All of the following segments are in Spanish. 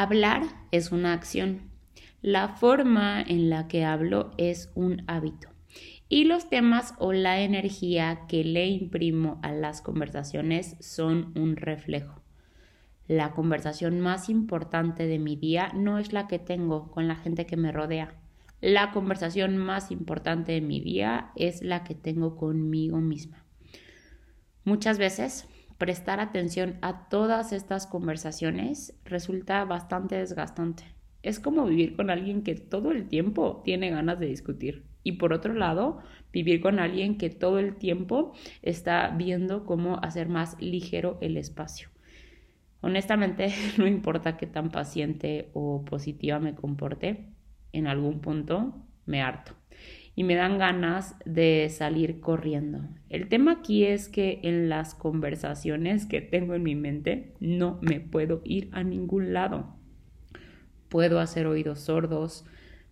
Hablar es una acción. La forma en la que hablo es un hábito. Y los temas o la energía que le imprimo a las conversaciones son un reflejo. La conversación más importante de mi día no es la que tengo con la gente que me rodea. La conversación más importante de mi día es la que tengo conmigo misma. Muchas veces prestar atención a todas estas conversaciones resulta bastante desgastante. Es como vivir con alguien que todo el tiempo tiene ganas de discutir. Y por otro lado, vivir con alguien que todo el tiempo está viendo cómo hacer más ligero el espacio. Honestamente, no importa qué tan paciente o positiva me comporte, en algún punto me harto y me dan ganas de salir corriendo. El tema aquí es que en las conversaciones que tengo en mi mente no me puedo ir a ningún lado. Puedo hacer oídos sordos,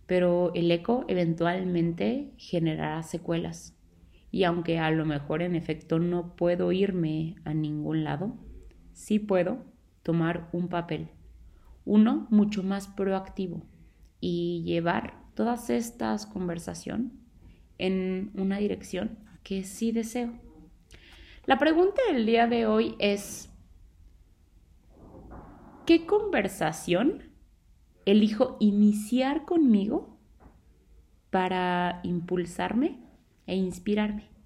pero el eco eventualmente generará secuelas. Y aunque a lo mejor en efecto no puedo irme a ningún lado, sí puedo tomar un papel, uno mucho más proactivo y llevar todas estas conversaciones en una dirección que sí deseo. La pregunta del día de hoy es, ¿qué conversación elijo iniciar conmigo para impulsarme e inspirarme?